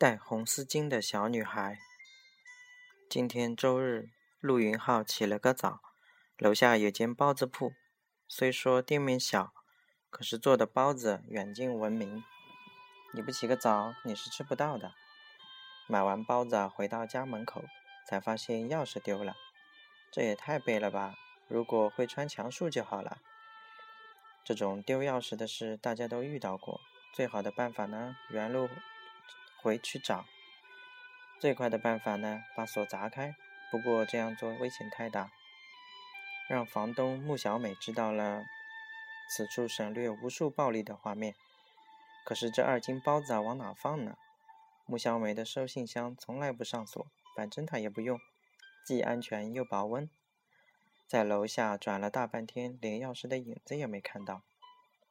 戴红丝巾的小女孩。今天周日，陆云浩起了个早，楼下有间包子铺，虽说店面小，可是做的包子远近闻名。你不起个早，你是吃不到的。买完包子回到家门口，才发现钥匙丢了，这也太背了吧！如果会穿墙术就好了。这种丢钥匙的事大家都遇到过，最好的办法呢，原路。回去找。最快的办法呢，把锁砸开。不过这样做危险太大，让房东穆小美知道了，此处省略无数暴力的画面。可是这二斤包子啊，往哪放呢？穆小美的收信箱从来不上锁，反正她也不用，既安全又保温。在楼下转了大半天，连钥匙的影子也没看到，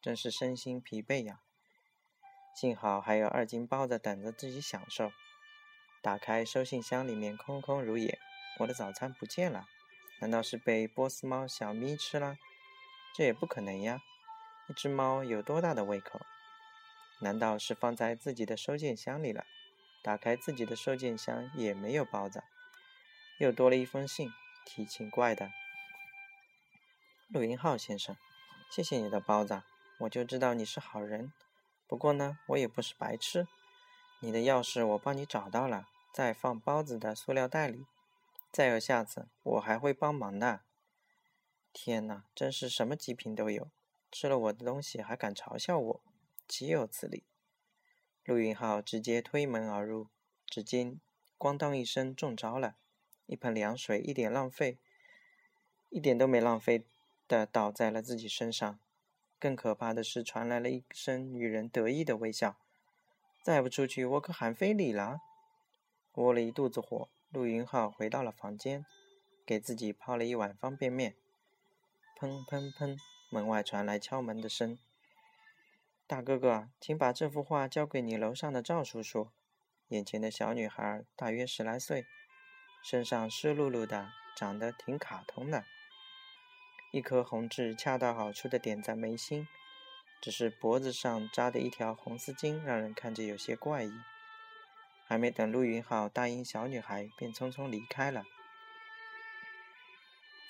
真是身心疲惫呀。幸好还有二斤包子等着自己享受。打开收信箱，里面空空如也。我的早餐不见了，难道是被波斯猫小咪吃了？这也不可能呀！一只猫有多大的胃口？难道是放在自己的收件箱里了？打开自己的收件箱也没有包子，又多了一封信，挺奇怪的。陆云浩先生，谢谢你的包子，我就知道你是好人。不过呢，我也不是白痴。你的钥匙我帮你找到了，在放包子的塑料袋里。再有下次，我还会帮忙的。天哪，真是什么极品都有！吃了我的东西还敢嘲笑我，岂有此理！陆云浩直接推门而入，只见咣当一声中招了，一盆凉水一点浪费，一点都没浪费的倒在了自己身上。更可怕的是，传来了一声女人得意的微笑。再不出去，我可喊非礼了！窝了一肚子火，陆云浩回到了房间，给自己泡了一碗方便面。砰砰砰！门外传来敲门的声。大哥哥，请把这幅画交给你楼上的赵叔叔。眼前的小女孩大约十来岁，身上湿漉漉的，长得挺卡通的。一颗红痣恰到好处的点在眉心，只是脖子上扎的一条红丝巾让人看着有些怪异。还没等陆云浩答应小女孩，便匆匆离开了。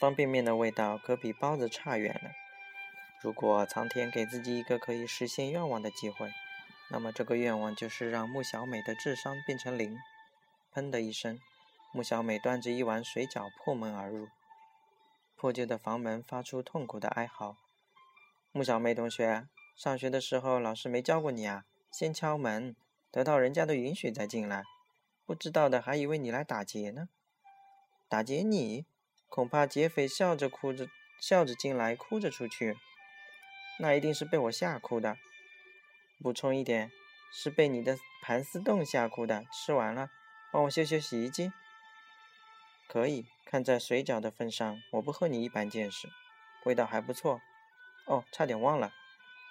方便面的味道可比包子差远了。如果苍天给自己一个可以实现愿望的机会，那么这个愿望就是让穆小美的智商变成零。砰的一声，穆小美端着一碗水饺破门而入。破旧的房门发出痛苦的哀嚎。穆小妹同学，上学的时候老师没教过你啊？先敲门，得到人家的允许再进来。不知道的还以为你来打劫呢。打劫你？恐怕劫匪笑着哭着笑着进来，哭着出去。那一定是被我吓哭的。补充一点，是被你的盘丝洞吓哭的。吃完了，帮我修修洗衣机。可以。看在水饺的份上，我不和你一般见识，味道还不错。哦，差点忘了，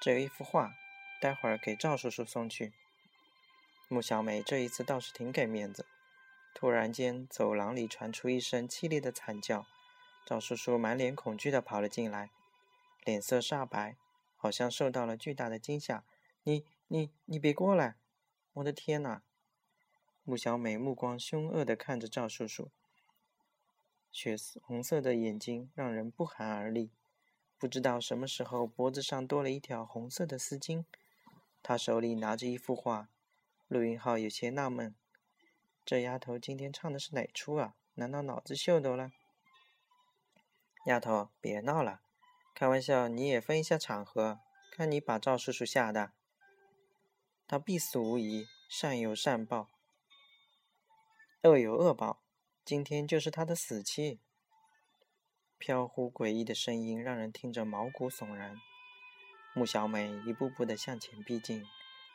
这有一幅画，待会儿给赵叔叔送去。穆小美这一次倒是挺给面子。突然间，走廊里传出一声凄厉的惨叫，赵叔叔满脸恐惧地跑了进来，脸色煞白，好像受到了巨大的惊吓。你、你、你别过来！我的天哪！穆小美目光凶恶地看着赵叔叔。血红色的眼睛让人不寒而栗。不知道什么时候，脖子上多了一条红色的丝巾。他手里拿着一幅画。陆云浩有些纳闷：这丫头今天唱的是哪出啊？难道脑子秀逗了？丫头，别闹了，开玩笑，你也分一下场合。看你把赵叔叔吓的，他必死无疑，善有善报，恶有恶报。今天就是他的死期。飘忽诡异的声音让人听着毛骨悚然。穆小美一步步的向前逼近，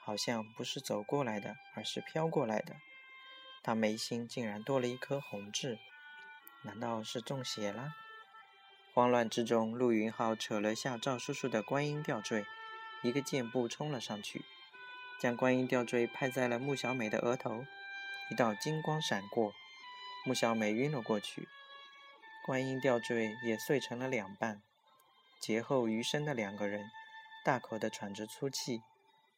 好像不是走过来的，而是飘过来的。她眉心竟然多了一颗红痣，难道是中邪了？慌乱之中，陆云浩扯了下赵叔叔的观音吊坠，一个箭步冲了上去，将观音吊坠拍在了穆小美的额头，一道金光闪过。穆小美晕了过去，观音吊坠也碎成了两半。劫后余生的两个人大口的喘着粗气。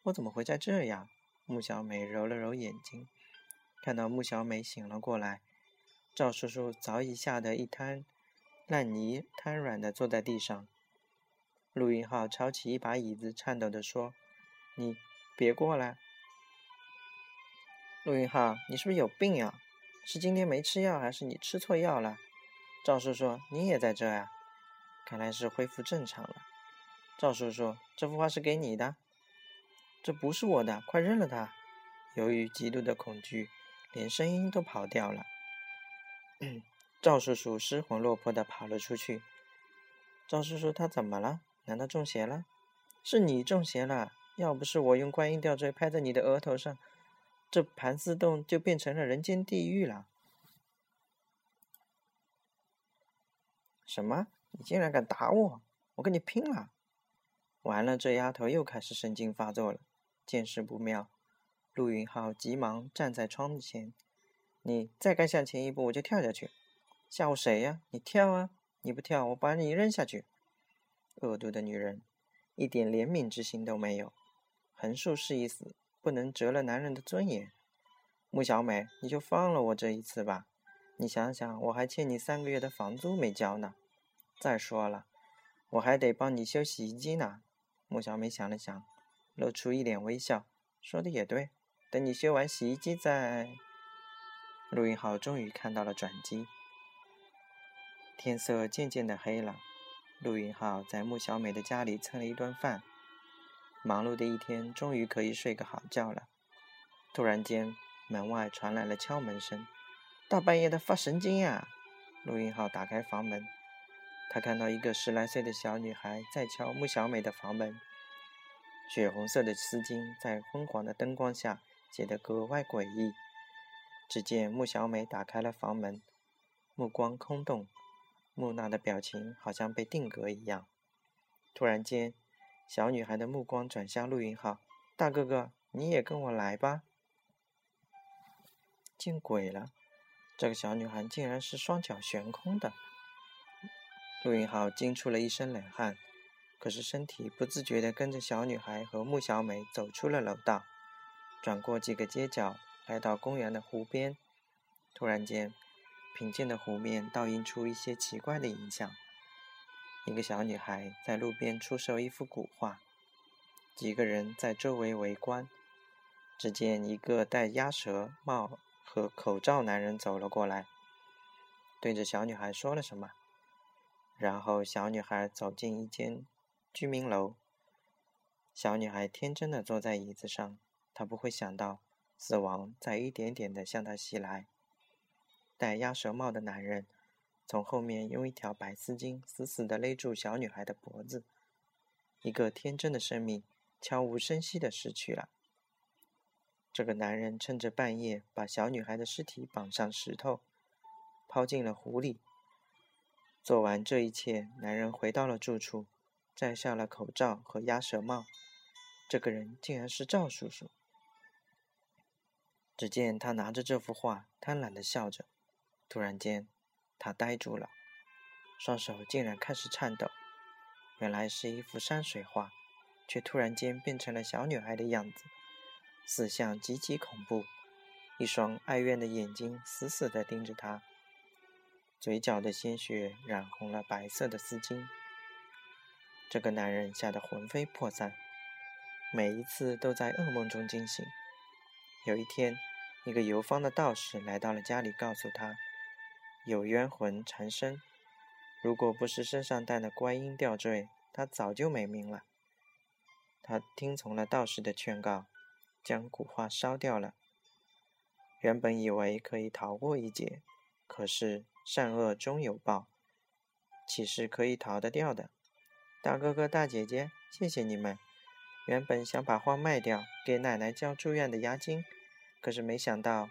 我怎么会在这样？穆小美揉了揉眼睛，看到穆小美醒了过来，赵叔叔早已吓得一滩烂泥，瘫软的坐在地上。陆云浩抄起一把椅子，颤抖地说：“你别过来。”陆云浩，你是不是有病呀？是今天没吃药，还是你吃错药了？赵叔叔，你也在这呀？看来是恢复正常了。赵叔叔，这幅画是给你的。这不是我的，快扔了它！由于极度的恐惧，连声音都跑掉了。赵叔叔失魂落魄地跑了出去。赵叔叔，他怎么了？难道中邪了？是你中邪了！要不是我用观音吊坠拍在你的额头上，这盘丝洞就变成了人间地狱了。什么？你竟然敢打我！我跟你拼了！完了，这丫头又开始神经发作了。见势不妙，陆云浩急忙站在窗前：“你再敢向前一步，我就跳下去！吓唬谁呀？你跳啊！你不跳，我把你扔下去！”恶毒的女人，一点怜悯之心都没有。横竖是一死，不能折了男人的尊严。穆小美，你就放了我这一次吧。你想想，我还欠你三个月的房租没交呢。再说了，我还得帮你修洗衣机呢。穆小美想了想。露出一脸微笑，说的也对。等你修完洗衣机再……陆云浩终于看到了转机。天色渐渐的黑了，陆云浩在穆小美的家里蹭了一顿饭。忙碌的一天终于可以睡个好觉了。突然间，门外传来了敲门声。大半夜的发神经呀！陆云浩打开房门，他看到一个十来岁的小女孩在敲穆小美的房门。血红色的丝巾在昏黄的灯光下显得格外诡异。只见穆小美打开了房门，目光空洞，木讷的表情好像被定格一样。突然间，小女孩的目光转向陆云浩：“大哥哥，你也跟我来吧。”见鬼了，这个小女孩竟然是双脚悬空的！陆云浩惊出了一身冷汗。可是身体不自觉地跟着小女孩和穆小美走出了楼道，转过几个街角，来到公园的湖边。突然间，平静的湖面倒映出一些奇怪的影像。一个小女孩在路边出售一幅古画，几个人在周围围观。只见一个戴鸭舌帽和口罩男人走了过来，对着小女孩说了什么，然后小女孩走进一间。居民楼，小女孩天真的坐在椅子上，她不会想到死亡在一点点的向她袭来。戴鸭舌帽的男人从后面用一条白丝巾死死的勒住小女孩的脖子，一个天真的生命悄无声息的逝去了。这个男人趁着半夜把小女孩的尸体绑上石头，抛进了湖里。做完这一切，男人回到了住处。摘下了口罩和鸭舌帽，这个人竟然是赵叔叔。只见他拿着这幅画，贪婪的笑着。突然间，他呆住了，双手竟然开始颤抖。原来是一幅山水画，却突然间变成了小女孩的样子，死相极其恐怖，一双哀怨的眼睛死死地盯着他，嘴角的鲜血染红了白色的丝巾。这个男人吓得魂飞魄散，每一次都在噩梦中惊醒。有一天，一个游方的道士来到了家里，告诉他有冤魂缠身，如果不是身上带了观音吊坠，他早就没命了。他听从了道士的劝告，将古画烧掉了。原本以为可以逃过一劫，可是善恶终有报，岂是可以逃得掉的？大哥哥、大姐姐，谢谢你们。原本想把画卖掉，给奶奶交住院的押金，可是没想到，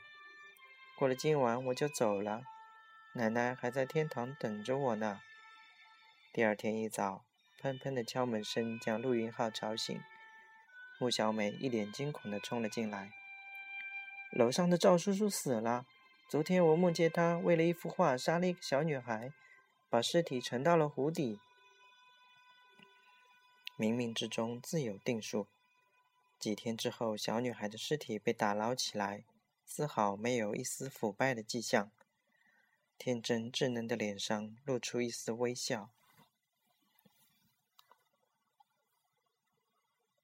过了今晚我就走了，奶奶还在天堂等着我呢。第二天一早，砰砰的敲门声将陆云浩吵醒。穆小美一脸惊恐地冲了进来：“楼上的赵叔叔死了，昨天我梦见他为了一幅画杀了一个小女孩，把尸体沉到了湖底。”冥冥之中自有定数。几天之后，小女孩的尸体被打捞起来，丝毫没有一丝腐败的迹象。天真稚嫩的脸上露出一丝微笑，